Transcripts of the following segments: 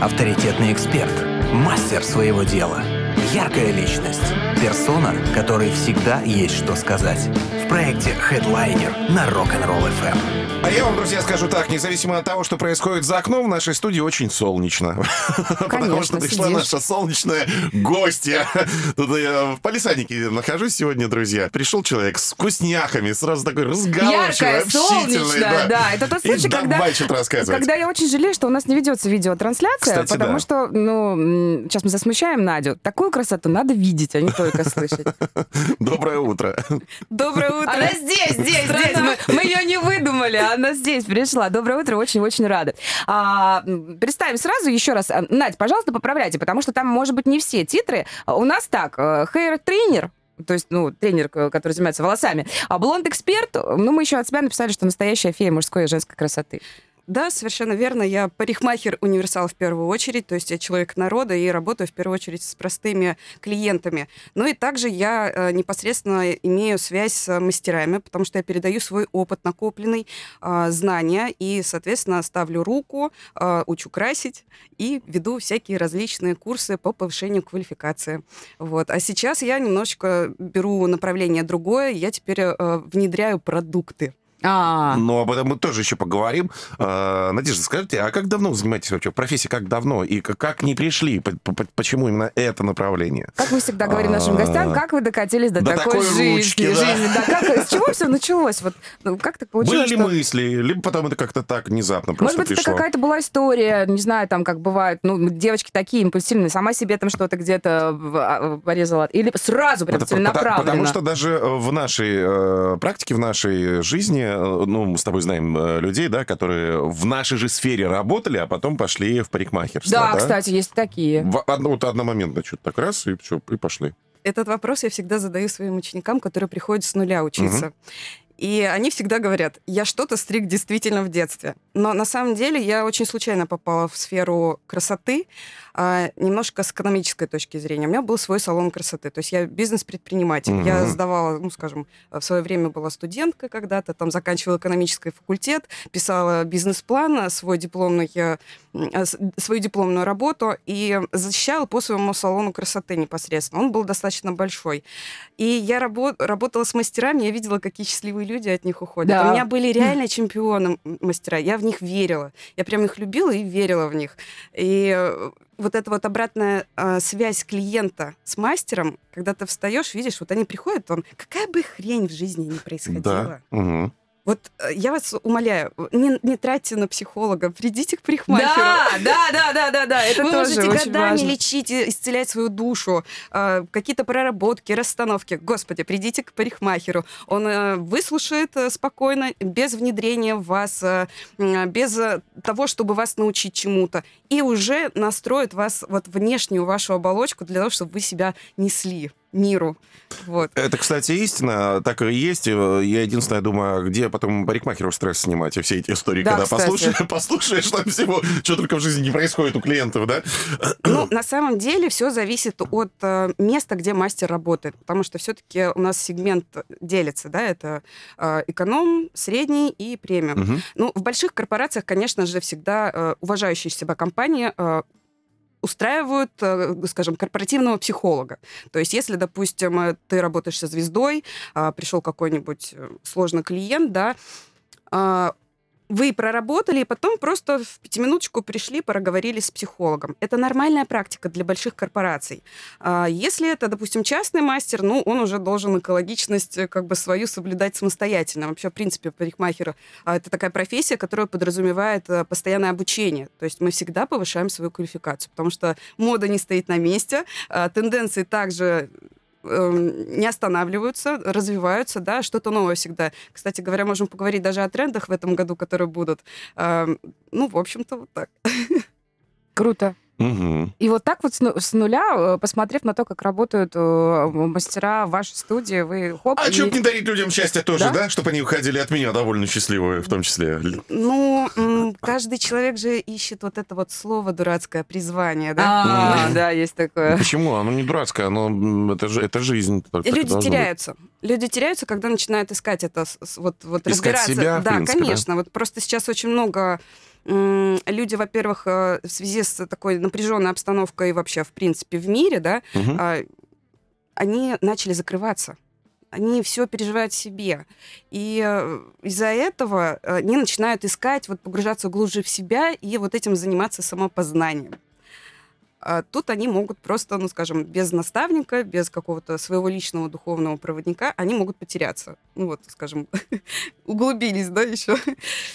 авторитетный эксперт, мастер своего дела, яркая личность, персона, которой всегда есть что сказать. В проекте Headliner на Rock'n'Roll FM. А я вам, друзья, скажу так, независимо от того, что происходит за окном, в нашей студии очень солнечно. Потому что пришла сидишь. наша солнечная гостья. Тут я в палисаднике нахожусь сегодня, друзья. Пришел человек с вкусняхами, сразу такой разговорчивый, Яркая, общительный. солнечная, да. Это тот случай, когда, когда я очень жалею, что у нас не ведется видеотрансляция, Кстати, потому да. что, ну, сейчас мы засмущаем Надю. Такую красоту надо видеть, а не только слышать. Доброе утро. Доброе утро. Она здесь, здесь, здесь. Мы, мы ее не выдумали, она здесь пришла. Доброе утро, очень-очень рада. А, представим сразу еще раз. А, Надь, пожалуйста, поправляйте, потому что там, может быть, не все титры. А У нас так, хейр-тренер, то есть, ну, тренер, к- который занимается волосами, а блонд-эксперт, ну, мы еще от себя написали, что настоящая фея мужской и женской красоты. Да, совершенно верно. Я парикмахер-универсал в первую очередь, то есть я человек народа и работаю в первую очередь с простыми клиентами. Ну и также я э, непосредственно имею связь с мастерами, потому что я передаю свой опыт накопленный, э, знания и, соответственно, ставлю руку, э, учу красить и веду всякие различные курсы по повышению квалификации. Вот. А сейчас я немножечко беру направление другое, я теперь э, внедряю продукты. А, Но об этом мы тоже еще поговорим. А, Надежда, скажите, а как давно вы занимаетесь вообще? Профессия как давно? И как не пришли? Почему именно это направление? как мы всегда говорим нашим гостям, как вы докатились до, До такой, такой жизни? ручки, да. жизни? Да, как, с чего все началось? Вот, ну, как так Были получилось, ли что... мысли, либо потом это как-то так внезапно Может просто быть, это пришло? какая-то была история, не знаю, там, как бывает, ну, девочки такие импульсивные, сама себе там что-то где-то в- а, порезала, или сразу прям Это целенаправленно. Потому что даже э, в нашей э, практике, в нашей жизни, ну, мы с тобой знаем э, людей, да, которые в нашей же сфере работали, а потом пошли в парикмахерство. Да, кстати, есть такие. В одно- вот одномоментно что-то так раз, и все, и пошли. Этот вопрос я всегда задаю своим ученикам, которые приходят с нуля учиться. И они всегда говорят, я что-то стриг действительно в детстве. Но на самом деле я очень случайно попала в сферу красоты, а, немножко с экономической точки зрения. У меня был свой салон красоты, то есть я бизнес-предприниматель. Я Мгм. сдавала, ну, скажем, в свое время была студенткой когда-то, там заканчивала экономический факультет, писала бизнес-план, свой дипломный, э, свою дипломную работу и защищала по своему салону красоты непосредственно. Он был достаточно большой. И я рабо- работала с мастерами, я видела, какие счастливые люди от них уходят. Да. У меня были реально чемпионы мастера, я в них верила. Я прям их любила и верила в них. И э, вот эта вот обратная э, связь клиента с мастером, когда ты встаешь, видишь, вот они приходят, вам какая бы хрень в жизни ни происходила. Да. Мгм. Вот э, я вас умоляю, не, не тратьте на психолога, придите к парикмахеру. Да, да, да, да, да, да, это Вы тоже можете очень годами важно. лечить, исцелять свою душу, э, какие-то проработки, расстановки. Господи, придите к парикмахеру. Он э, выслушает э, спокойно, без внедрения в вас, э, м, без э, того, чтобы вас научить чему-то. И уже настроит вас, вот внешнюю вашу оболочку для того, чтобы вы себя несли миру. Вот. Это, кстати, истина, так и есть. Я единственное думаю, а где потом парикмахеру стресс снимать и все эти истории, Да, когда кстати. послушаешь, послушаешь там всего, что только в жизни не происходит у клиентов, да? Ну, на самом деле все зависит от э, места, где мастер работает, потому что все-таки у нас сегмент делится, да, это э, эконом, средний и премиум. Мгм. Ну, в больших корпорациях, конечно же, всегда э, уважающие себя компании э, устраивают, э, скажем, корпоративного психолога. То есть, если, допустим, э, ты работаешь со звездой, а, пришел какой-нибудь э, сложный клиент, да, а, вы проработали, и потом просто в пятиминуточку пришли, проговорили с психологом. Это нормальная практика для больших корпораций. А Если это, допустим, частный мастер, ну, он уже должен экологичность э, как бы свою соблюдать самостоятельно. Вообще, в принципе, парикмахер а, это такая профессия, которая подразумевает э, постоянное обучение. То есть мы всегда повышаем свою квалификацию, потому что мода не стоит на месте, а, тенденции также не останавливаются, развиваются, да, что-то новое всегда. Кстати говоря, можем поговорить даже о трендах в этом году, которые будут. Эм, Ну, в общем-то, вот так. Круто. Мгм. И вот так вот с, ну- нуля, э, посмотрев на то, как работают э, мастера в вашей студии, вы хоп, А и- что бы не дарить людям счастье тоже, Да? да? Чтобы они уходили от меня довольно счастливые, в том числе. Ну, каждый человек же ищет вот это вот слово дурацкое, призвание, да? А, да, есть такое. Почему? Оно не дурацкое, оно это, же, это жизнь. люди теряются. Люди теряются, когда начинают искать это, вот, вот разбираться. да, конечно. Вот просто сейчас очень много люди, во-первых, э, в связи с такой напряженной обстановкой вообще, в принципе, в мире, да, а, они начали закрываться. Они все переживают в себе. И э, из-за этого э, они начинают искать, вот погружаться глубже в себя и вот этим заниматься самопознанием. А тут они могут просто, ну, скажем, без наставника, без какого-то своего личного духовного проводника, они могут потеряться. Ну, вот, скажем, углубились, да, еще.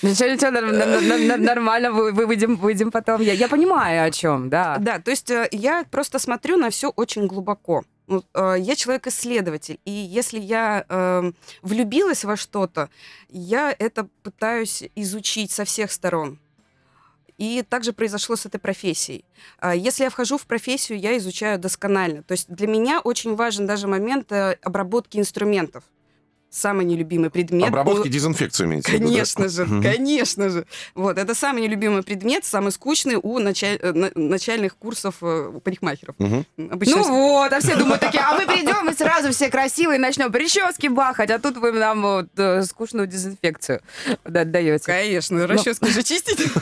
Ничего, ничего, нормально, вы- вы- выйдем, потом. Я, я понимаю, о чем, да. Да, то есть э, я просто смотрю на все очень глубоко. Ну, э, Я человек-исследователь, и если я эм, влюбилась во что-то, я это пытаюсь изучить со всех сторон. И также произошло с этой профессией. А Если я вхожу в профессию, я изучаю досконально. То есть для меня очень важен даже момент э, обработки инструментов. Самый нелюбимый предмет. Обработки в виду, да? Конечно же, Мгм. конечно же. Вот, это самый нелюбимый предмет, самый скучный у началь- э, на- начальных курсов э, у парикмахеров. Мгм. Обычно Ну вот, а все думают такие, а мы придем и сразу все красивые начнем прически бахать, а тут вы нам вот, э, скучную дезинфекцию да, даете. Конечно, расчески же чистить.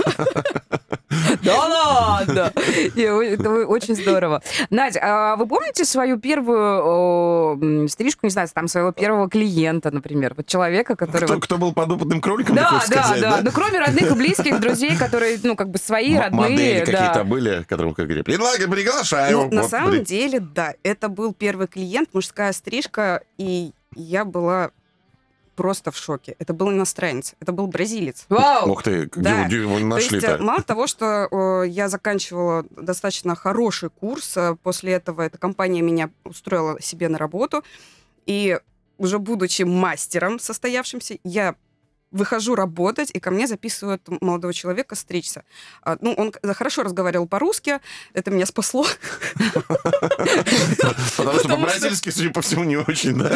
Да ладно! Это вы- очень здорово. Надя, а вы помните свою первую стрижку, не знаю, там своего первого клиента, например, вот человека, который... Кто, вот- кто был подопытным кроликом, Да, да, сказать, да. Ну, кроме родных и близких, друзей, которые, ну, как бы свои, М- родные. Модели да. какие-то были, которым как говорили, предлагаю, приглашаю. Ну, на Вот, самом блин. деле, да, это был первый клиент, мужская стрижка, и я была просто в шоке. Это был иностранец, это был бразилец. Вау! Ух ты, где, Да. где его То есть, э, нашли-то? мало того, что э, я заканчивала достаточно хороший курс, э, после этого эта компания меня устроила себе на работу, и уже будучи мастером состоявшимся, я выхожу работать, и ко мне записывают молодого человека стричься. А, Ну, он хорошо разговаривал по-русски, это меня спасло. Потому что по-бразильски, судя по всему, не очень, да?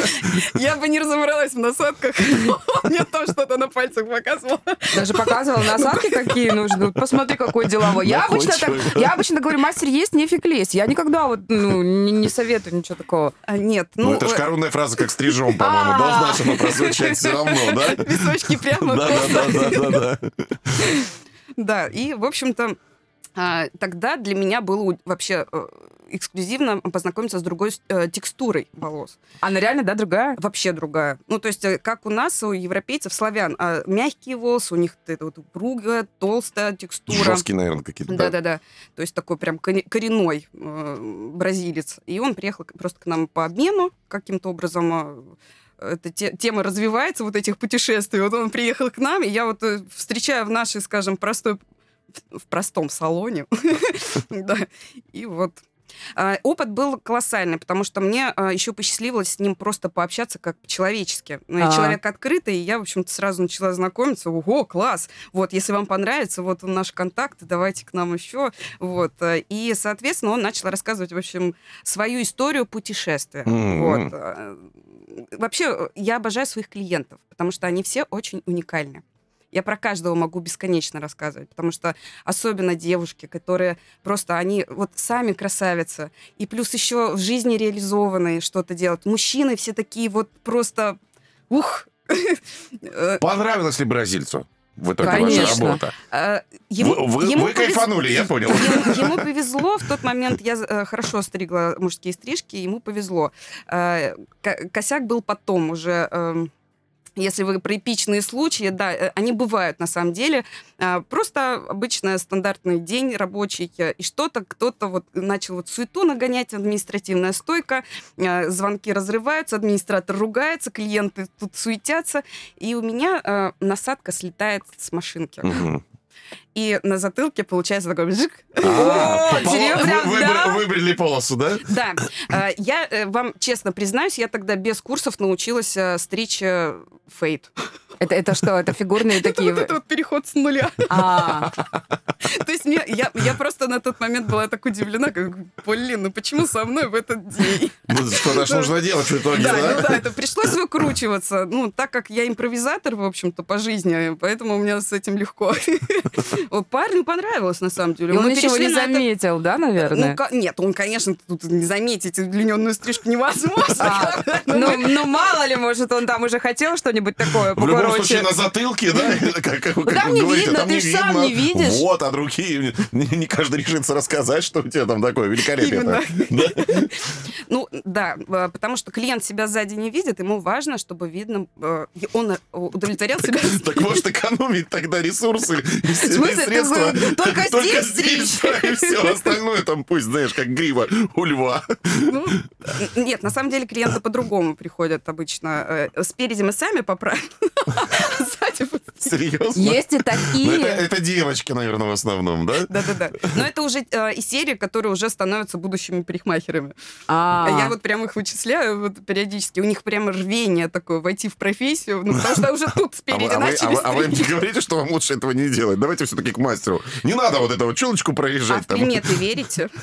Я бы не разобралась в насадках. Мне там что-то на пальцах показывал. Даже показывал насадки, какие нужны. Посмотри, какой деловой. Я обычно, так, я обычно говорю, мастер есть, нефиг лезть. Я никогда вот ну, не, советую ничего такого. А, Нет, Ну, ну... это же э, коронная фраза, как стрижом, по-моему. Должна же она прозвучать все равно, да? Песочки прямо Да, да, да, да, да, да. Да, и, в общем-то, а, тогда для меня было вообще э, эксклюзивно познакомиться с другой э, текстурой волос. Она реально, да, другая? Вообще другая. Ну, то есть, э, как у нас, у европейцев, славян, а, мягкие волосы, у них это вот упругая, толстая текстура. Жесткие, наверное, какие-то. да. Да-да-да. То есть такой прям коренной э, бразилец. И он приехал просто к нам по обмену каким-то образом. э, Эта те- тема развивается, вот этих путешествий. Вот он приехал к нам, и я вот э, встречаю в нашей, скажем, простой в в простом салоне. Да. И вот Опыт был колоссальный, потому что мне а, еще посчастливилось с ним просто пообщаться как по-человечески. Ну, я А. человек открытый, и я, в общем-то, сразу начала знакомиться. Ого, класс! Вот, если вам понравится, вот наш контакт, давайте к нам еще. Вот. э, И, соответственно, он начал рассказывать, в общем, свою историю путешествия. Мгм. Вот. э, Вообще, э, я обожаю своих клиентов, потому что они все очень уникальны. Я про каждого могу бесконечно рассказывать, потому что особенно девушки, которые просто, они вот сами красавицы, и плюс еще в жизни реализованные что-то делают. Мужчины все такие вот просто, ух, Э, Понравилось ли бразильцу в итоге ваша Конечно. работа? э, ему- Вы, ему вы повез- кайфанули, я понял. Ему, ему повезло, в тот момент я э, хорошо стригла мужские стрижки, ему повезло. Э, ко- косяк был потом уже... эм, если вы про эпичные случаи, да, э, они бывают на самом деле. Э, Просто обычно стандартный день рабочий, э, и что-то кто-то вот начал вот суету нагонять, административная стойка, э, звонки разрываются, администратор ругается, клиенты тут суетятся, и у меня насадка слетает с машинки. Мгм. И на затылке получается такой бжик, А, Вот, по- серьезно, вы- да? выбр- Выбрали полосу, да? Да, э, я э, вам честно признаюсь, я тогда без курсов научилась э, стричь э, фейд. Это, это что, это фигурные Это такие... вот это вот переход с нуля. А, То есть мне, я, я просто на тот момент была так удивлена, как, блин, ну почему со мной в этот день? Ну, Что-то нужно делать в итоге, Да, ну да? да, это пришлось выкручиваться. Ну, так как я импровизатор, в общем-то, по жизни, поэтому у меня с этим легко. Вот Парню понравилось, на самом деле. И он Мы ничего не на это- заметил, да, наверное? Ну, нет, он, конечно, тут не заметить удлиненную стрижку невозможно. А, Ну, ну, мало ли, может, он там уже хотел что-нибудь такое В любом случае на затылке, да? Там не видно, там ты сам не видишь. Вот, от руки не, каждый решится рассказать, что у тебя там такое великолепие. Ну, да, э, потому что клиент себя сзади не видит, ему важно, чтобы видно, э, он э, удовлетворял себя. Так может экономить тогда ресурсы и все- и смысле, ты средства. говоришь, только здесь да, и все остальное там пусть, знаешь, как грива у льва. Ну, нет, на самом деле клиенты по-другому приходят обычно. Э, Спереди мы сами поправим, сзади Серьезно? Есть и Ну, это, такие. это девочки, наверное, в основном, да? Да-да-да. Но это уже э, из серии, которые уже становятся будущими парикмахерами. А, А я вот прям их вычисляю вот периодически. У них прям рвение такое войти в профессию, ну, потому что уже тут А спереди а вы- а начали вы- а вы стричь. не говорите, что вам лучше этого не делать? Давайте все-таки к мастеру. Не надо вот эту вот челочку А проезжать. в там. приметы верите?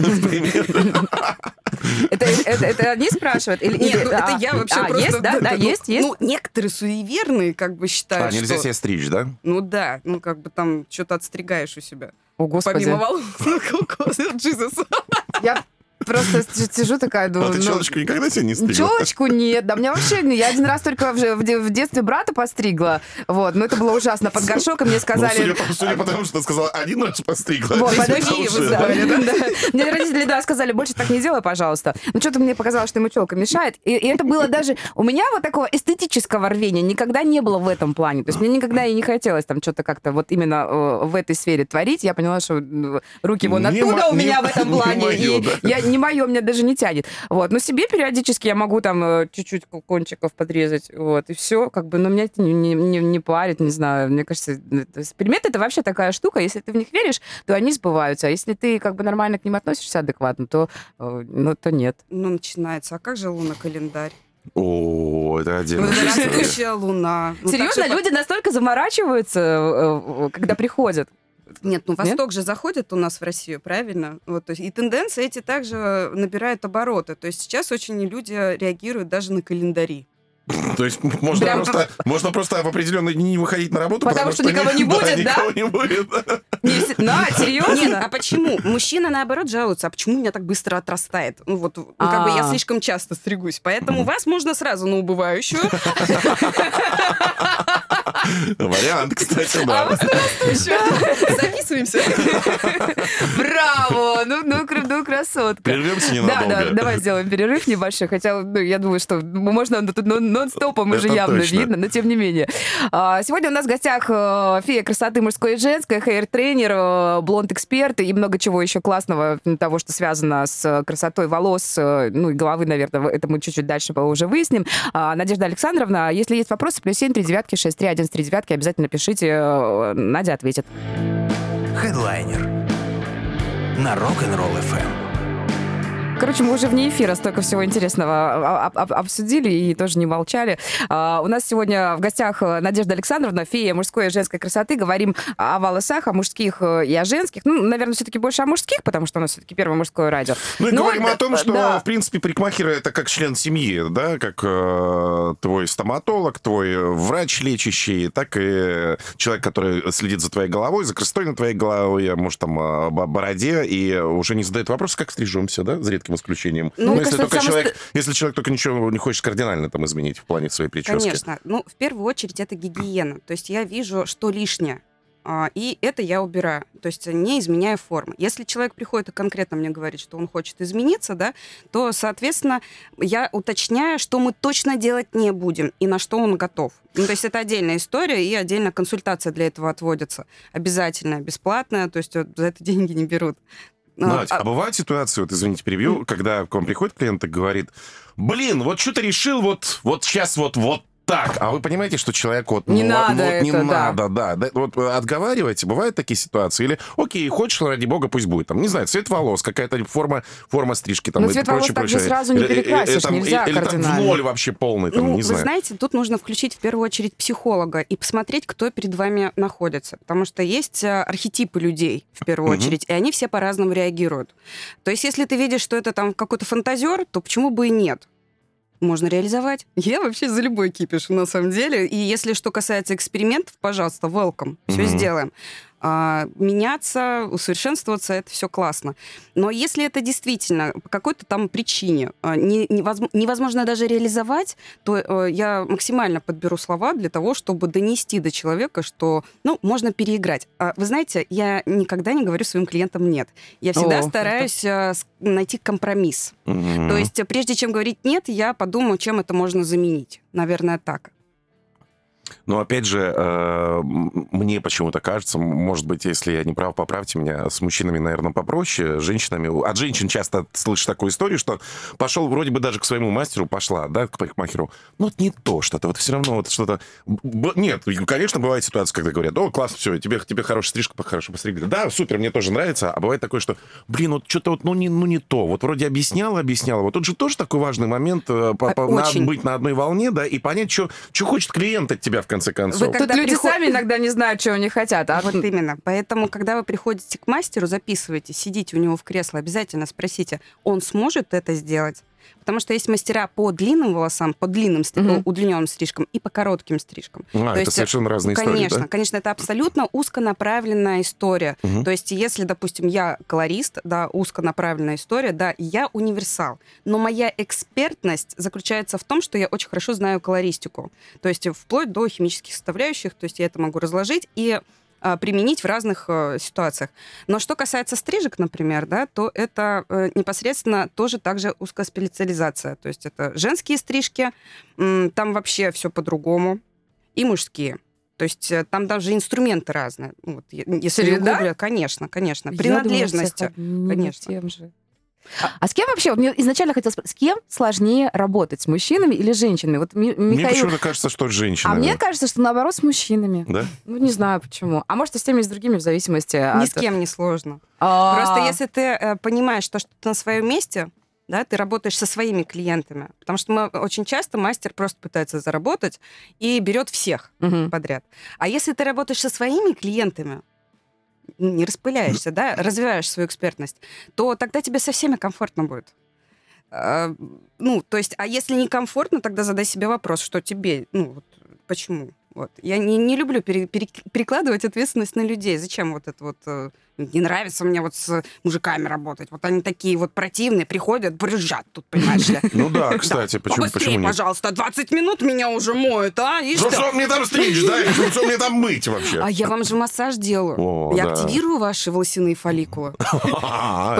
это, это, это они спрашивают? Или, Нет, или- ну это а, я вообще а, просто... есть, да, да, ну, есть, есть. Ну, некоторые суеверные как бы А, считают, нельзя что... себя стричь, да? Ну да, ну как бы там что-то отстригаешь у себя. О, господи. Помимо волос. Ну. Я просто сижу такая, А думаю, ты ну, челочку никогда себе не стригла? Челочку нет, да, мне вообще, я один раз только в, в де- в детстве брата постригла, вот, но это было ужасно, под горшок, и мне Ну, сказали... судя, по, тому, что ты сказала, один раз постригла. Вот, подожди, вы? Мне родители, да, сказали, больше так не делай, пожалуйста. Ну, что-то мне показалось, что ему челка мешает. И, это было даже... У меня вот такого эстетического рвения никогда не было в этом плане. То есть мне никогда и не хотелось там что-то как-то вот именно э, в этой сфере творить. Я поняла, что руки вон оттуда у меня в этом не плане. и я, не мое, меня даже не тянет. Вот. Но себе периодически я могу там э, чуть-чуть кончиков подрезать. Вот. И все. Как бы, но меня это не, не, не- не парит, не знаю. Мне кажется, эксперимент это вообще такая штука. Если ты в них веришь, то они сбываются. А если ты как бы нормально к ним относишься адекватно, то, э, ну, то нет. Ну, начинается. А как же луна-календарь? О, это Ну, отдельно. растущая луна. Ну, Серьезно, люди настолько заморачиваются, э, когда приходят. Нет, ну Нет? Восток же заходит у нас в Россию, правильно? Вот, то есть, и тенденции эти также набирают обороты. То есть сейчас очень люди реагируют даже на календари. То есть можно Прям просто, можно просто в определенные дни не выходить на работу, Потому что никого не будет, да? никого не будет. Не все- На, Нет, серьезно? а почему? Мужчины, наоборот, жалуются, а почему у меня так быстро отрастает? Ну вот, ну, как бы я А. слишком часто стригусь, поэтому вас можно сразу на убывающую. Вариант, кстати, А да. Записываемся. Браво! Ну, ну, ну, красотка. Прервемся Да, ненадолго. да, давай сделаем перерыв небольшой, хотя ну, я думаю, что можно тут нон- нон-стопом уже явно видно, но тем не менее. А, Сегодня у нас в гостях э, фея красоты мужской и женской, хейр-тренер, э, блонд-эксперт и много чего еще классного того, что связано с э, красотой волос, ну и головы, наверное, это мы чуть-чуть дальше уже выясним. А, Надежда Александровна, если есть вопросы, плюс семь, три девятки, шесть, три, один, три девятки, обязательно пишите, э, Надя ответит. Хедлайнер на Rock'n'Roll FM. Короче, мы уже вне эфира столько всего интересного а, об- об- обсудили и тоже не молчали. А, У нас сегодня в гостях э, Надежда Александровна, фея мужской и женской красоты. Говорим о волосах, о мужских э, и о женских. Ну, наверное, все-таки больше о мужских, потому что у нас все-таки первое мужское радио. Ну и Ну, говорим вот, о том, что, да. в принципе, парикмахер это как член семьи, да, как э, твой стоматолог, твой врач лечащий, так и человек, который следит за твоей головой, за красотой на твоей голове, может, там, бо- бороде, и уже не задает вопрос, как стрижемся, да, за редким исключением. Ну, Ну, если, только самое человек, если человек только ничего не хочет кардинально там изменить в плане своей прически. Конечно. Ну, в первую очередь, это гигиена. То есть я вижу, что лишнее. а, И это я убираю, то есть не изменяя формы. Если человек приходит и конкретно мне говорит, что он хочет измениться, да, то, соответственно, я уточняю, что мы точно делать не будем и на что он готов. Ну, то есть это отдельная история, и отдельная консультация для этого отводится. Обязательная, бесплатная, то есть вот за это деньги не берут. А, Надь, а- а бывают ситуации, вот извините, перебью, когда к вам приходит клиент и говорит, блин, вот что ты решил вот, вот сейчас вот, вот так. А вы понимаете, что человек вот... Не ну, надо вот не это, да. надо, да. да. Вот э, отговариваете, бывают такие ситуации? Или, окей, хочешь, ради бога, пусть будет. Там, не знаю, цвет волос, какая-то форма, форма стрижки. Там, Ну, и цвет волос прочее, так же сразу не Или- или- перекрасишь, или там- нельзя Или там в кардинально. ноль вообще полный, там, ну, не вы знаю. знаете, тут нужно включить в первую очередь психолога и посмотреть, кто перед вами находится. Потому что есть э, архетипы людей, в первую Мгм. очередь, и они все по-разному реагируют. То есть, если ты видишь, что это там какой-то фантазер, то почему бы и нет? Можно реализовать. Я вообще за любой кипиш, на самом деле. И если что касается экспериментов, пожалуйста, welcome. Все Мгм. сделаем. А, меняться, усовершенствоваться, это все классно. Но если это действительно по какой-то там причине а, не, невозможно, даже реализовать, то э, я максимально подберу слова для того, чтобы донести до человека, что, ну, можно переиграть. А, вы знаете, я никогда не говорю своим клиентам «нет». Я всегда О, стараюсь э, с- найти компромисс. Мгм. То есть, э, прежде чем говорить «нет», я подумаю, чем это можно заменить. Наверное, так. Но опять же, э, мне почему-то кажется, может быть, если я не прав, поправьте меня, с мужчинами, наверное, попроще, с женщинами... От женщин часто слышишь такую историю, что пошел вроде бы даже к своему мастеру, пошла, да, к парикмахеру, но вот не то что-то, вот все равно вот что-то... Нет, конечно, бывает ситуация, когда говорят, о, класс, все, тебе, тебе хорошая стрижка, хорошо постригли. Да, супер, мне тоже нравится, а бывает такое, что, блин, вот что-то вот, ну не, ну не то, вот вроде объясняла, объясняла, вот тут же тоже такой важный момент, э, по- А, по- надо очень. быть на одной волне, да, и понять, что хочет клиент от тебя в конце концов. Вы Тут Когда люди приход- сами иногда не знают, чего они хотят. А Вот именно. Поэтому, когда вы приходите к мастеру, записывайте, сидите у него в кресло, обязательно спросите, он сможет это сделать? Потому что есть мастера по длинным волосам, по длинным, Мгм. удлиненным стрижкам и по коротким стрижкам. А, То это есть, совершенно разные истории, Конечно, да? конечно, это абсолютно узконаправленная история. Мгм. То есть, если, допустим, я колорист, да, узконаправленная история, да, я универсал. Но моя экспертность заключается в том, что я очень хорошо знаю колористику. То есть, вплоть до химических составляющих, то есть я это могу разложить и применить в разных э, ситуациях. Но что касается стрижек, например, да, то это э, непосредственно тоже также узкая специализация. То есть это женские стрижки, там вообще все по-другому, и мужские. То есть э, там даже инструменты разные. Вот, если Серьезно? углубля- конечно, конечно. Я Принадлежности. одним конечно. тем же. А с кем вообще, мне изначально хотелось спросить, с кем сложнее работать, с мужчинами или женщинами? Вот Ми- Мне Михаил... почему-то кажется, что это женщина. А мне кажется, что наоборот с мужчинами. Да? Ну, не знаю почему. А может, и с теми, и с другими, в зависимости Ни от... с кем не сложно. А, Просто если ты э, понимаешь, то, что ты на своем месте, да, ты работаешь со своими клиентами. Потому что мы очень часто мастер просто пытается заработать и берет всех Мгм. подряд. А если ты работаешь со своими клиентами, не распыляешься, да, развиваешь свою экспертность, то тогда тебе со всеми комфортно будет. А, Ну, то есть, а если некомфортно, тогда задай себе вопрос, что тебе, ну, вот, почему? Вот. Я не, не люблю пере- пере- перекладывать ответственность на людей. Зачем вот это вот... Не нравится мне вот с мужиками работать. Вот они такие вот противные, приходят, брюзжат тут, понимаешь ли. Ну да, кстати, почему, нет? пожалуйста, 20 минут меня уже моют, а? И Что, что? мне там стричь, да? Что, мне там мыть вообще? А я вам же массаж делаю. Я активирую ваши волосяные фолликулы. А,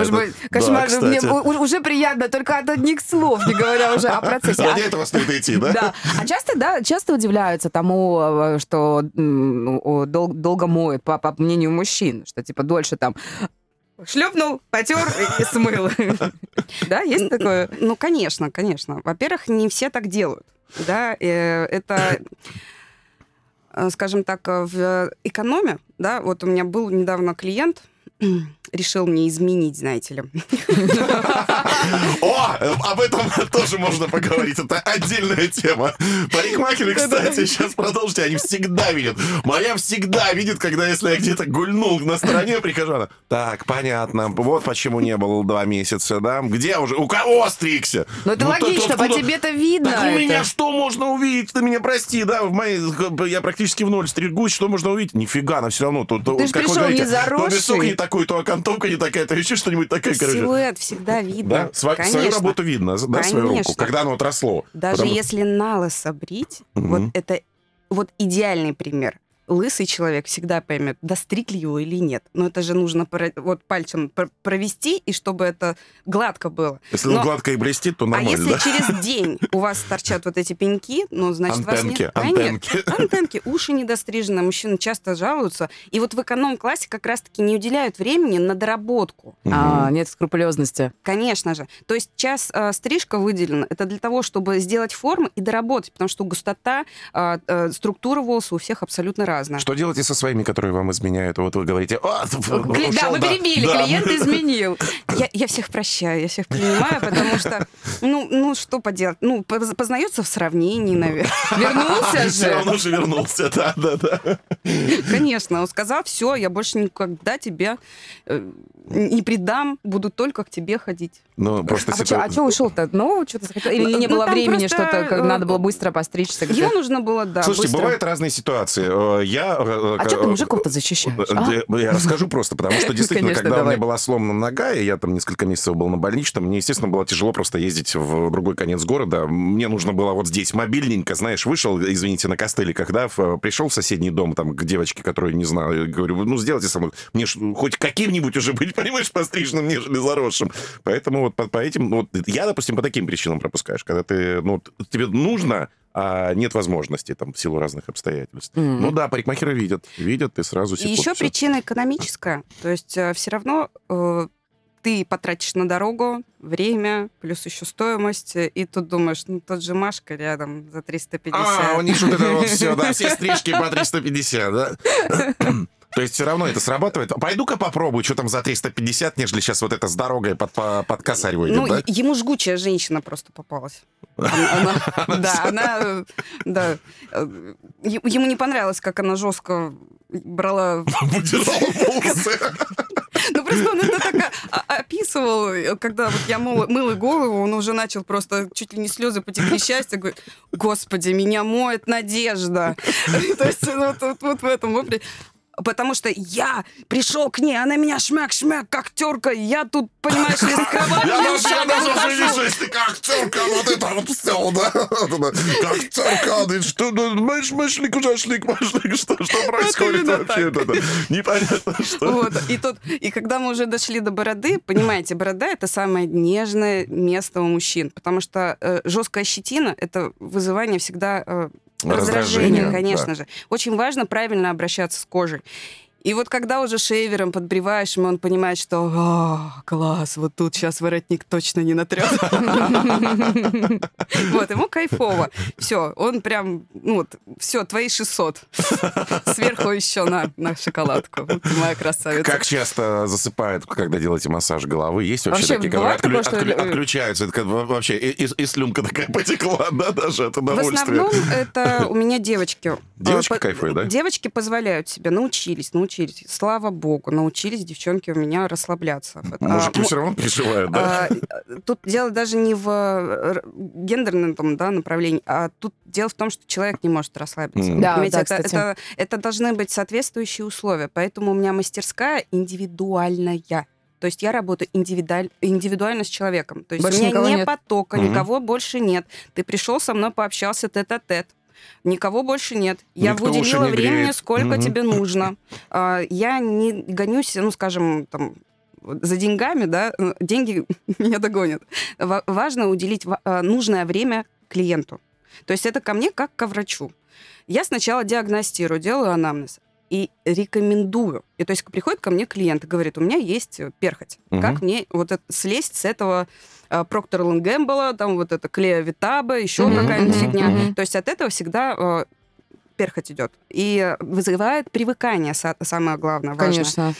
кошмар, мне уже приятно, только от одних слов, не говоря уже о процессе. Ради этого стоит идти, да? Да. А часто, да, часто удивляются тому, э, что долго моют, по, по мнению мужчин, что типа дольше там шлепнул, потер и смыл. Да, есть такое? Ну, конечно, конечно. Во-первых, не все так делают. Да, э, это, э, скажем так, э, в экономе, да, вот у меня был недавно клиент, решил мне изменить, знаете ли. О, об этом тоже можно поговорить. Это отдельная тема. Парикмахеры, кстати, сейчас продолжите, они всегда видят. Моя всегда видит, когда если я где-то гульнул на стороне, прихожу, она, так, понятно, вот почему не было два месяца, да? Где уже? У кого стригся? Ну, это Вот логично, по тебе-то видно. Так у меня что можно увидеть? Ты меня прости, да? В моей, я практически в ноль стригусь. Что можно увидеть? Нифига, она все равно. Ты ж как вы пришел не заросший. То висок не такая, то еще что-нибудь такое, короче. Силуэт всегда видно. Да, Сва- свою Конечно. работу видно, да, свою руку, Конечно. когда оно отросло. Даже Потому- если налысо брить, Мгм. вот это вот идеальный пример. Лысый человек всегда поймет, достригли его или нет. Но это же нужно про- вот пальцем пр- провести, и чтобы это гладко было. Если он Но- гладко и блестит, то А нормально, если да? через день у вас торчат вот эти пеньки, ну, значит, вас Антенки, нет. Конечно. антенки. Антенки, уши недострижены, мужчины часто жалуются. И вот в эконом-классе как раз-таки не уделяют времени на доработку. А, нет скрупулезности. Конечно же. То есть час э, стрижка выделена, это для того, чтобы сделать форму и доработать, потому что густота, э, э, структура волоса у всех абсолютно разная. Что делаете со своими, которые вам изменяют? Вот вы говорите, «А, Кли- Да, мы перебили, да». клиент изменил. Я, я всех прощаю, я всех принимаю, потому что, ну, ну что поделать, ну, поз- познается в сравнении, наверное. Вернулся Все же. равно же вернулся, да, да, да. Конечно, он сказал, все, я больше никогда тебе э, не предам, буду только к тебе ходить. Ну, просто А ситуа- что ушел-то? Ну, что-то захотел? Или не Ну, было времени, просто, что-то, как э, надо было быстро постричься? Ему нужно было, да, Слушайте, быстро. бывают разные ситуации. Э, я... э, А что ты мужиков-то защищаешь? А? Я расскажу просто, потому что действительно, Конечно, когда у меня была сломана нога, и я там несколько месяцев был на больничном, мне, естественно, было тяжело просто ездить в другой конец города. Мне нужно было вот здесь мобильненько, знаешь, вышел, извините, на костыликах, да, пришел в соседний дом там к девочке, которую не знаю, говорю, ну, сделайте со мной, мне хоть каким-нибудь уже быть, понимаешь, постриженным, нежели заросшим. Поэтому вот по, по этим, ну, вот я, допустим, по таким причинам пропускаешь, когда ты, ну, тебе нужно, а нет возможности там в силу разных обстоятельств. Мгм. Ну да, парикмахеры видят, видят, и сразу И секут, еще всё. причина экономическая. То есть все равно э, ты потратишь на дорогу время, плюс еще стоимость, э, и тут думаешь, ну тот же Машка рядом за 350. А, у них вот это вот все, да, все стрижки по 350, да? То есть все равно это срабатывает. Пойду-ка попробую, что там за 350, нежели сейчас вот это с дорогой под, по- под косарь выйдет, Ну, да? ему жгучая женщина просто попалась. Она- она- Да, она... Да. Ему не понравилось, как она жестко брала... Выдирала волосы. Ну, просто он это так описывал, когда вот я мыла, мыла голову, он уже начал просто чуть ли не слезы потекли счастья, говорит, господи, меня моет надежда. То есть вот в этом. Потому что я пришел к ней, она меня шмяк-шмяк, как терка, я тут, понимаешь ли, с кровати Я шагом даже вижу, если как актерка, вот это вот все, да? Как актерка, ты что, ну, мыш, мышлик, ужашлик, машлик, что, что происходит вообще? Непонятно, что. Вот, и, тут, и когда мы уже дошли до бороды, понимаете, борода это самое нежное место у мужчин, потому что э, жесткая щетина это вызывание всегда э, Раздражение, раздражения, да. конечно же. Очень важно правильно обращаться с кожей. И вот когда уже шейвером подбриваешь, ему он понимает, что «А, класс, вот тут сейчас воротник точно не натрет. Вот, ему кайфово. Все, он прям, ну вот, все, твои 600. Сверху еще на, шоколадку. Ты моя красавица. Как часто засыпают, когда делаете массаж головы? Есть вообще, такие, которые отключаются? Вообще и, слюнка такая потекла, да, даже от В удовольствия. основном это у меня девочки. Девочки по- кайфуют, да? Девочки позволяют себе, научились, научились. Слава богу, научились девчонки у меня расслабляться. Мужики А, м- все равно переживают, да? а, Тут дело даже не в э, гендерном там, да, направлении, а тут дело в том, что человек не может расслабиться. Мгм. Да, Понимаете, да, это, кстати. это, это должны быть соответствующие условия. Поэтому у меня мастерская индивидуальная. То есть я работаю индивидуаль- индивидуально с человеком. То есть Больше у меня не нет? потока, Мгм. никого больше нет. Ты пришел со мной, пообщался тет-а-тет. Никого больше нет. Я Никто выделила не времени, греет. сколько Мгм. тебе нужно. А, Я не гонюсь, ну, скажем, там, за деньгами, да, э, деньги меня догонят. Ва- Важно уделить а, нужное время клиенту. То есть это ко мне как ко врачу. Я сначала диагностирую, делаю анамнез и рекомендую. И то есть приходит ко мне клиент и говорит, у меня есть э, перхоть. Мгм. Как мне вот это, слезть с этого Проктор Гэмбола, там вот это Клея Витаба, еще Мгм, какая-нибудь фигня. мгм. То есть от этого всегда э, перхоть идет. И вызывает привыкание, са- самое главное, важно. Конечно.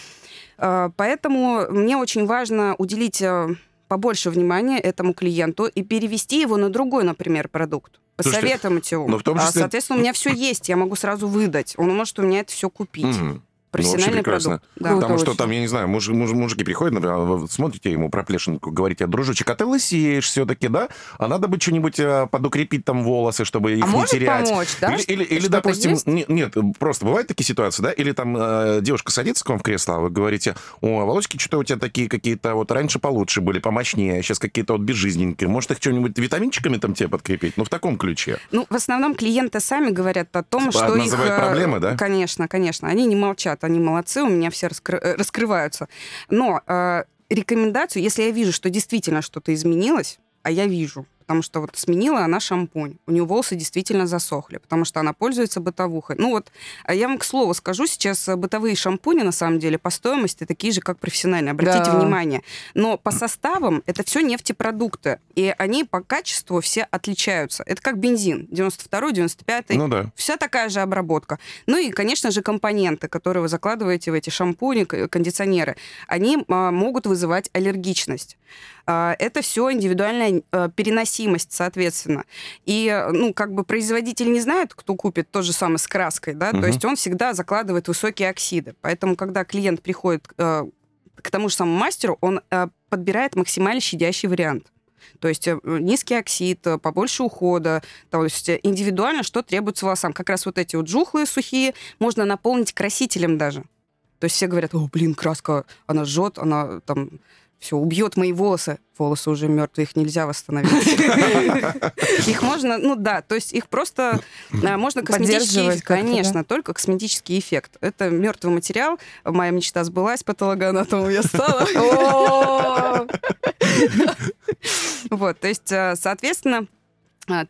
Э, Поэтому мне очень важно уделить э, побольше внимания этому клиенту и перевести его на другой, например, продукт. Слушайте, Посоветовать его. ну, в том А, числе- Соответственно, у меня все есть, я могу сразу выдать. Он может у меня это все купить. Мгм. Профессиональный Ну, вообще продукт. Да. Круто Потому что очень. там, я не знаю, муж- муж- мужики приходят, например, вы смотрите ему проплешинку, говорите, дружочек, а ты лысеешь все-таки, да? А надо бы что-нибудь э, подукрепить там волосы, чтобы их А не может терять. помочь, да? Или, или, или, допустим, есть? не- нет, просто бывают такие ситуации, да? Или там э, девушка садится к вам в кресло, а вы говорите, о, волосики что-то у тебя такие какие-то вот раньше получше были, помощнее, сейчас какие-то вот безжизненькие. Может, их что-нибудь витаминчиками там тебе подкрепить? Ну, в таком ключе. Ну, в основном клиенты сами говорят о том, Типа, что их... называют э, проблемы, да? Конечно, конечно. Они не молчат, они молодцы, у меня все раскры- э, раскрываются. Но э, рекомендацию, если я вижу, что действительно что-то изменилось, а я вижу, потому что вот сменила она шампунь, у нее волосы действительно засохли, потому что она пользуется бытовухой. Ну вот, а я вам к слову скажу, сейчас э, бытовые шампуни, на самом деле, по стоимости такие же, как профессиональные, обратите Да. внимание. Но по составам это все нефтепродукты, и они по качеству все отличаются. Это как бензин, 92-й, 95-й, Ну да. Вся такая же обработка. Ну и, конечно же, компоненты, которые вы закладываете в эти шампуни, к- кондиционеры, они а, могут вызывать аллергичность. А, это все индивидуальная а, переносимость, соответственно. И, а, ну, как бы производитель не знает, кто купит то же самое с краской, да, Мгм. то есть он всегда закладывает высокие оксиды. Поэтому, когда клиент приходит а, к тому же самому мастеру, он а, подбирает максимально щадящий вариант. То есть э, низкий оксид, э, побольше ухода, то есть э, индивидуально, что требуется волосам. Как раз вот эти вот жухлые, сухие, можно наполнить красителем даже. То есть все говорят, о, блин, краска, она жжет, она там все, убьет мои волосы. Волосы уже мертвые, их нельзя восстановить. Их можно, ну да, то есть их просто а, можно косметический, конечно, только косметический эффект. Это мертвый материал. Моя мечта сбылась, патологоанатомом я стала. Вот, то есть, э, соответственно,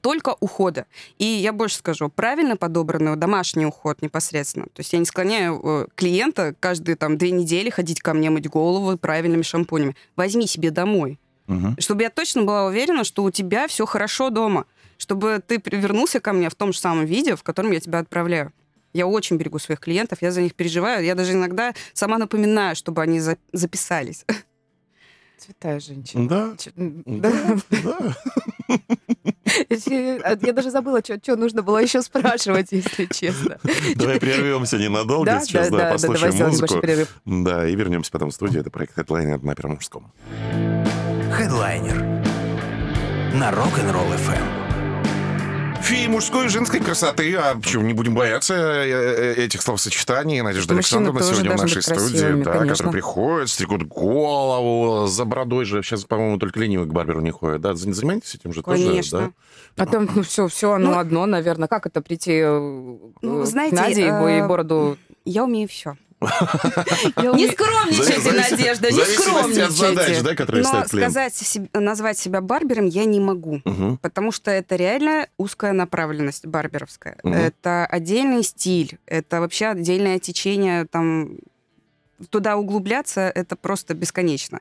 только ухода. И я больше скажу, правильно подобранный домашний уход непосредственно. То есть я не склоняю э, клиента каждые там две недели ходить ко мне мыть голову правильными шампунями. Возьми себе домой. Мгм. Чтобы я точно была уверена, что у тебя все хорошо дома. Чтобы ты вернулся ко мне в том же самом виде, в котором я тебя отправляю. Я очень берегу своих клиентов, я за них переживаю. Я даже иногда сама напоминаю, чтобы они за- записались. Святая женщина. Да. Чё- Да, да. Да. Я даже забыла, что нужно было еще спрашивать, если честно. Давай прервемся ненадолго Да, сейчас, да, да, да, да, послушаем музыку. Да, и вернемся потом в студию. Это проект Headliner на Первом мужском. Хедлайнер на Rock'n'Roll FM. Феи мужской и женской красоты. А почему не будем бояться э, э, этих словосочетаний? Надежда Мужчины Александровна тоже сегодня в нашей студии, да, которые приходят, стригут голову за бородой же. Сейчас, по-моему, только ленивый к барберу не ходит. Да, Зан- занимаетесь этим же тоже? Конечно. да? А там, ну, все, все оно Ну, одно, наверное. Как это прийти э, Ну, к знаете, Наде и бо- и бороду... Я умею все. Не скромничайте, Надежда, не скромничайте. Но сказать, назвать себя барбером я не могу. Потому что это реально узкая направленность барберовская. Это отдельный стиль, это вообще отдельное течение, там, туда углубляться, это просто бесконечно.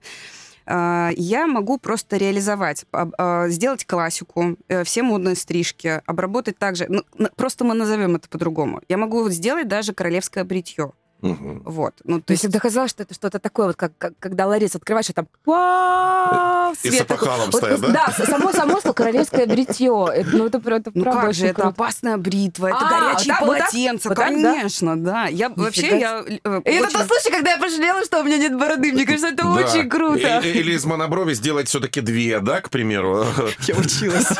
А, Я могу просто реализовать, а, сделать классику, э, все модные стрижки, обработать также, ну, просто мы назовем это по-другому. Я могу сделать даже королевское бритье. Мгм. Вот. Ну, то То есть есть казалось, что это что-то такое, вот как, как- когда ларец открываешь, и там вау, И с опахалом Вот, стоят, вот, да? Да, само само что королевское бритье. Это, ну, это, это Ну правда как же, очень это круто. опасная бритва, это А, горячие да, вот так? полотенца, Вот так, да? конечно, да. Я вообще Нифига я э, И это очень- тот случай, когда я пожалела, что у меня нет бороды. Мне кажется, это Да. очень круто. Или, или из моноброви сделать все-таки две, да, к примеру. Я училась.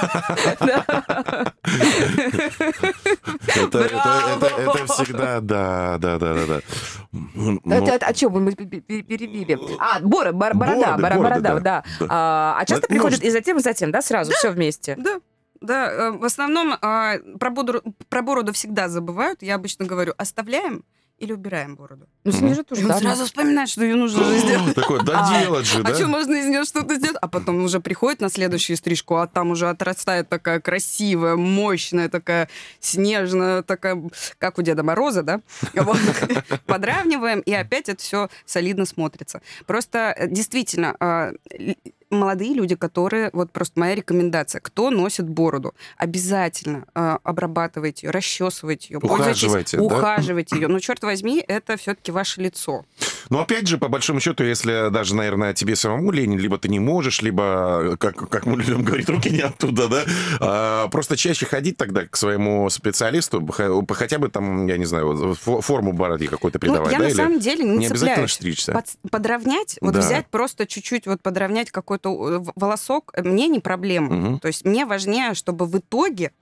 Это, всегда, да, да, да, да, да. Ну, Это, это- о чем мы пе- пе- перебили? А, бора, бар- борода, бороды, борода, да, да. да. А, а часто это приходят может- и затем, и затем, да, сразу, все вместе? Да, да. э, В основном а, про бороду, про бороду всегда забывают. Я обычно говорю, оставляем или убираем бороду. Ну, снижи тоже, И он да. сразу вспоминает, что ее нужно же сделать. Такой, да делать же, А да? что, можно из нее что-то сделать? А потом уже приходит на следующую стрижку, а там уже отрастает такая красивая, мощная, такая снежная, такая, как у Деда Мороза, да? Подравниваем, и опять это все солидно смотрится. Просто э, действительно, а, молодые люди, которые, вот просто моя рекомендация, кто носит бороду, обязательно а, обрабатывайте ее, расчесывайте ее, Ухаживайте, да? ухаживайте ее. Но, черт возьми, это все-таки ваше лицо. Но опять же, по большому счету, если даже, наверное, тебе самому лень, либо ты не можешь, либо, как, как мы любим говорить, руки не оттуда, да, а, просто чаще ходить тогда к своему специалисту, хотя бы там, я не знаю, фо- форму бороды какой-то придавать, ну, я да, на или самом деле не, не обязательно стричься? Под- подровнять, вот Да. взять просто чуть-чуть, вот подровнять какой-то э, волосок, э, мне не проблема. Мгм. То есть мне важнее, чтобы в итоге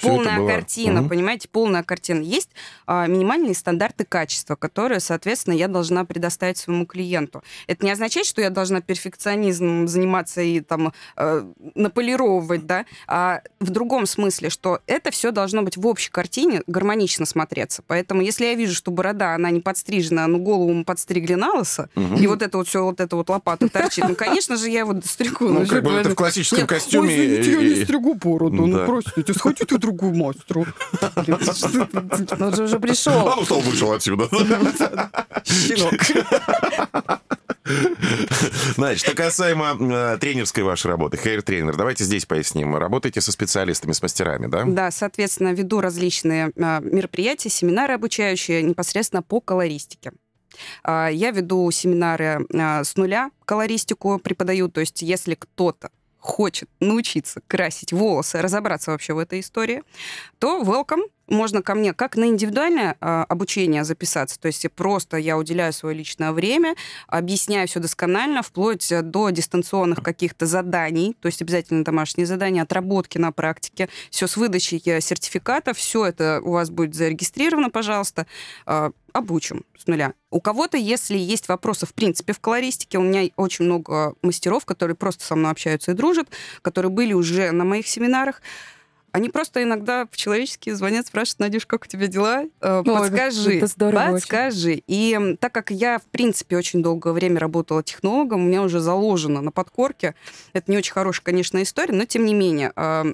Полная было. картина, Мгм. понимаете, полная картина. Есть а, минимальные стандарты качества, которые, соответственно, я должна предоставить своему клиенту. Это не означает, что я должна перфекционизмом заниматься и там э, наполировывать, да, а в другом смысле, что это все должно быть в общей картине гармонично смотреться. Поэтому, если я вижу, что борода, она не подстрижена, но голову мы подстригли на лысо, Мгм. и вот это вот все, вот это вот лопата торчит, ну, конечно же, я его стригу. Ну, что как бы это в классическом костюме. Я не стригу бороду. Ну, простите, сходите мастеру. Ты, Ну, он же уже А пришел. ну, стол вышел отсюда. Щенок. Значит, что касаемо э, тренерской вашей работы, хейр-тренер, давайте здесь поясним. Работаете со специалистами, с мастерами, да? Да, соответственно, веду различные а, мероприятия, семинары обучающие непосредственно по колористике. А, Я веду семинары а, с нуля, колористику преподаю, то есть если кто-то хочет научиться красить волосы, разобраться вообще в этой истории, то welcome. Можно ко мне как на индивидуальное а, обучение записаться, то есть просто я уделяю свое личное время, объясняю все досконально, вплоть до дистанционных каких-то заданий, то есть обязательно домашние задания, отработки на практике, все с выдачей э, сертификата, все это у вас будет зарегистрировано, пожалуйста, а, обучим с нуля. У кого-то, если есть вопросы, в принципе, в колористике, у меня очень много мастеров, которые просто со мной общаются и дружат, которые были уже на моих семинарах, они просто иногда по-человечески звонят, спрашивают, Надюш, как у тебя дела? Э, подскажи. это здорово подскажи. Очень. И так как я, в принципе, очень долгое время работала технологом, у меня уже заложено на подкорке. Это не очень хорошая, конечно, история, но тем не менее, э,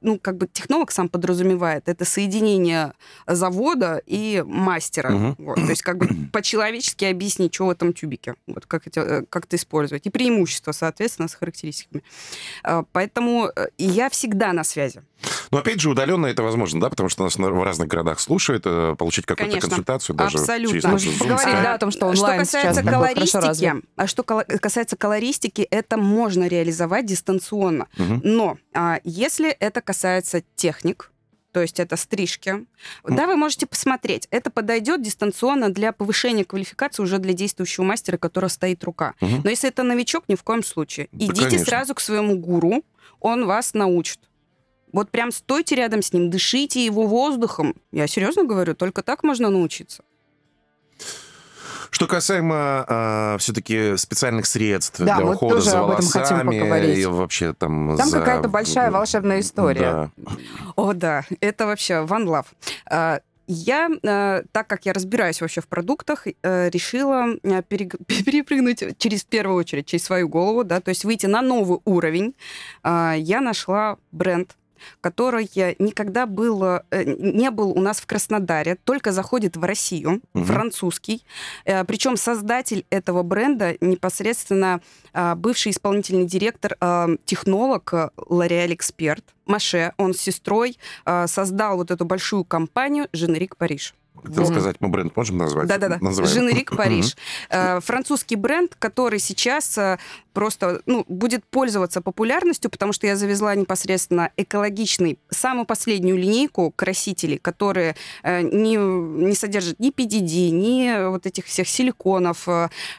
ну, как бы технолог сам подразумевает, это соединение завода и мастера. Угу. Вот. То есть как бы по-человечески объяснить, что в этом тюбике, вот как это, э, как это использовать. И преимущества, соответственно, с характеристиками. Поэтому я всегда на связи. Но опять же, удаленно это возможно, да, потому что нас в разных городах слушают, э, получить какую-то консультацию даже абсолютно. через Можем поговорить, да, о том, что онлайн Что касается сейчас колористики, а что касается колористики, это можно реализовать дистанционно. Угу. Но а, если это касается техник, то есть это стрижки. Да, вы можете посмотреть. Это подойдет дистанционно для повышения квалификации уже для действующего мастера, которого стоит рука. Угу. Но если это новичок, ни в коем случае. Да, Идите конечно. сразу к своему гуру, он вас научит. Вот прям стойте рядом с ним, дышите его воздухом. Я серьезно говорю, только так можно научиться. Что касаемо э, все-таки специальных средств Да, для мы ухода тоже за об этом хотим волосами поговорить. и вообще там Там за- какая-то большая волшебная история. Да. О, да, это вообще one love. А, Я, э, так как я разбираюсь вообще в продуктах, э, решила э, перепрыгнуть через, в первую очередь, через свою голову, да, то есть выйти на новый уровень. А, Я нашла бренд, который э, никогда был, э, не был у нас в Краснодаре, только заходит в Россию, Мгм. французский. Э, Причем создатель этого бренда непосредственно а, бывший исполнительный директор, технолог, L'Oréal Эксперт, Маше, он с сестрой создал вот эту большую компанию «Женерик Париж». Хотел сказать, мы бренд можем назвать? Да-да-да. Женерик Париж. Э, Французский бренд, который сейчас э, просто ну, будет пользоваться популярностью, потому что я завезла непосредственно экологичный, самую последнюю линейку красителей, которые э, не, не содержат ни PDD, ни вот этих всех силиконов,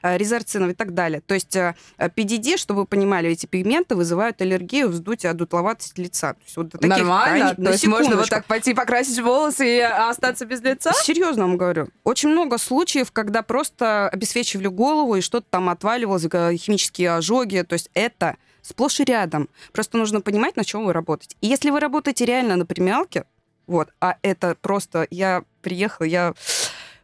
резорцинов и так далее. То есть PDD, чтобы вы понимали, эти пигменты вызывают аллергию, вздутие, одутловатость лица. То есть вот до таких Нормально? крайне- То есть можно вот так пойти покрасить волосы и остаться без лица? Серьезно вам говорю. Очень много случаев, когда просто обесвечивали голову и что-то там отваливалось, га- химические ожоги. То есть это сплошь и рядом. Просто нужно понимать, на чем вы работаете. И если вы работаете реально на премиалке, вот, а это просто я приехала, я...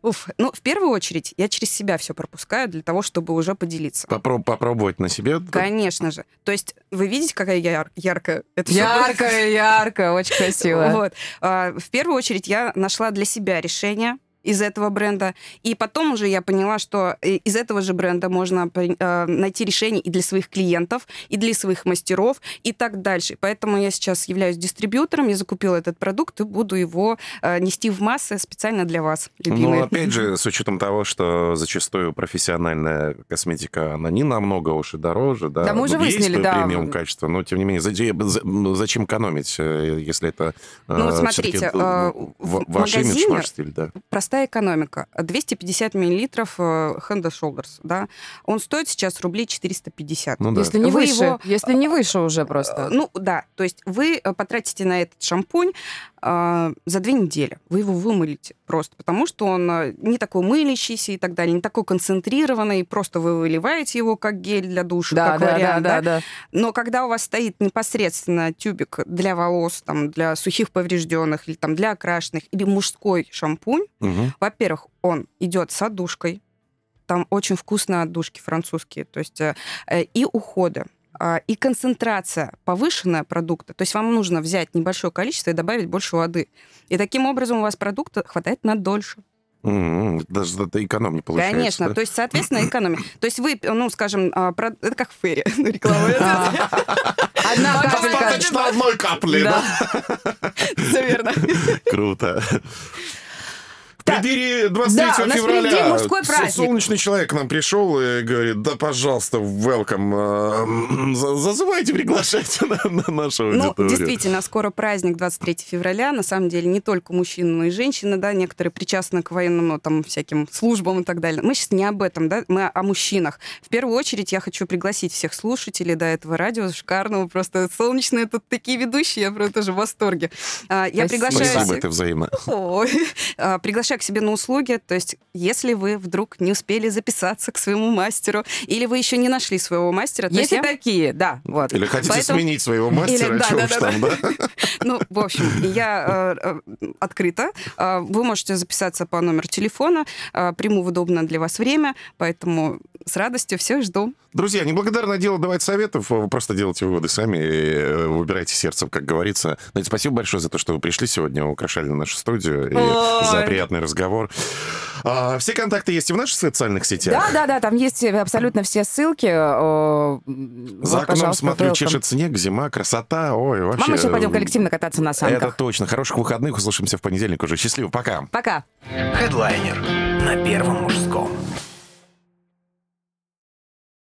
Уф. Ну, в первую очередь, я через себя все пропускаю для того, чтобы уже поделиться. Попро- попробовать на себе. Конечно же. То есть вы видите, какая я яр- яркая? Это Яркая, яркая, очень красиво. вот. А, В первую очередь я нашла для себя решение из этого бренда. И потом уже я поняла, что и- из этого же бренда можно э, найти решение и для своих клиентов, и для своих мастеров, и так дальше. Поэтому я сейчас являюсь дистрибьютором, я закупила этот продукт и буду его э, нести в массы специально для вас, любимые. Ну, опять же, с учетом того, что зачастую профессиональная косметика, она не намного уж и дороже, да. Да, мы уже Ну, есть выяснили, да. премиум качество, но тем не менее, зачем, за- зачем экономить, э, если это Ну, э, смотрите, всё-таки, э, в- в ваш имидж, магазине ваш стиль, да. Простая экономика. 250 миллилитров э, Hand and Shoulders, да, он стоит сейчас рублей 450. Ну да. Если не Вы выше, его- если не выше уже Э, просто. Ну, да, то есть вы э, потратите на этот шампунь э, за две недели. Вы его вымылите просто, потому что он э, не такой мылящийся и так далее, не такой концентрированный, просто вы выливаете его как гель для душа, Да, как да, да, вариант, да, да. Но когда у вас стоит непосредственно тюбик для волос, там, для сухих поврежденных или там для окрашенных, или мужской шампунь, Мгм. во-первых, он идет с отдушкой. Там очень вкусные отдушки французские. То есть э, э, и уходы, а, и концентрация повышенная продукта. То есть вам нужно взять небольшое количество и добавить больше воды. И таким образом у вас продукта хватает на дольше. Даже это экономнее получается. Конечно. да? То есть, соответственно, экономия. То есть вы, ну, скажем, а, про- это как ферри. Ну, реклама. Одна капелька. Достаточно одной капли, да? Верно. Круто. Преддверии 23 Да, нас февраля впереди мужской с- праздник. солнечный человек к нам пришел и говорит, да, пожалуйста, welcome, э, за- зазывайте, приглашайте на, на нашу Ну, аудиторию. действительно, скоро праздник 23 февраля. На самом деле, не только мужчины, но и женщины, да, некоторые причастны к военным, ну, там, всяким службам и так далее. Мы сейчас не об этом, да, мы о мужчинах. В первую очередь я хочу пригласить всех слушателей до этого радио шикарного, просто солнечные тут такие ведущие, я просто тоже в восторге. А, Я Спасибо. приглашаю... Спасибо, это взаимно. Ой. А, Приглашаю к себе на услуги. То есть, если вы вдруг не успели записаться к своему мастеру, или вы еще не нашли своего мастера, то Есть я- такие, да, вот. Или хотите Поэтому- сменить своего мастера, Или- да, да, уж да, там, да? Ну, в общем, я э, э, открыта. Э, Вы можете записаться по номеру телефона. Приму в удобное для вас время, поэтому с радостью всех жду. Друзья, неблагодарное дело давать советов, вы просто делайте выводы сами, и выбирайте сердцем, как говорится. Надя, спасибо большое за то, что вы пришли сегодня, украшали нашу студию, и Ой. за приятный разговор. А, все контакты есть и в наших социальных сетях. Да, да, да, там есть абсолютно все ссылки. э, За вот, окном, смотрю, welcome. чешет снег, зима, красота. Ой, вообще... Мама, сейчас пойдем коллективно кататься на санках. Это точно. Хороших выходных. Услышимся в понедельник уже. Счастливо. Пока. Пока. Хедлайнер на Первом мужском.